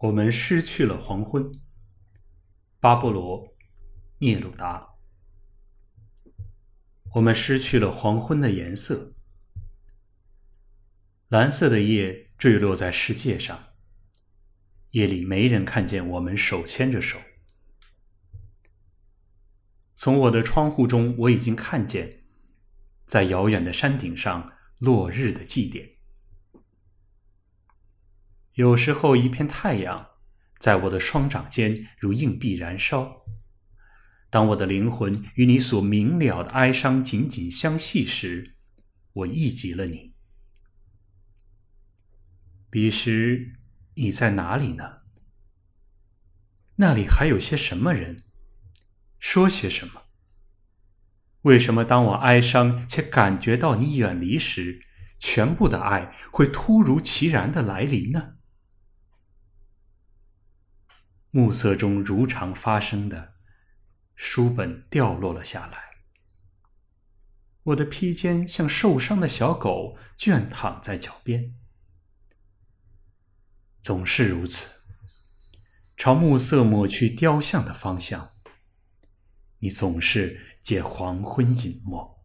我们失去了黄昏。巴勃罗·聂鲁达。我们失去了黄昏的颜色。蓝色的夜坠落在世界上。夜里没人看见我们手牵着手。从我的窗户中，我已经看见，在遥远的山顶上落日的祭典。有时候，一片太阳在我的双掌间如硬币燃烧。当我的灵魂与你所明了的哀伤紧紧相系时，我忆及了你。彼时，你在哪里呢？那里还有些什么人？说些什么？为什么当我哀伤且感觉到你远离时，全部的爱会突如其然的来临呢？暮色中如常发生的，书本掉落了下来。我的披肩像受伤的小狗，倦躺在脚边。总是如此。朝暮色抹去雕像的方向，你总是借黄昏隐没。